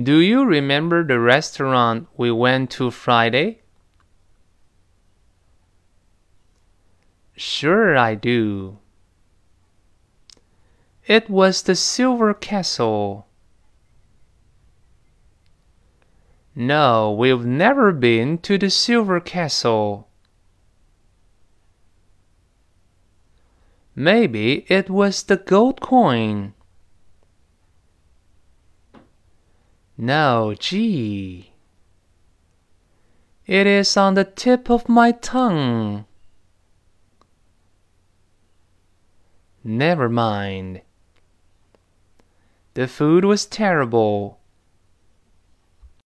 Do you remember the restaurant we went to Friday? Sure, I do. It was the Silver Castle. No, we've never been to the Silver Castle. Maybe it was the gold coin. No, gee. It is on the tip of my tongue. Never mind. The food was terrible.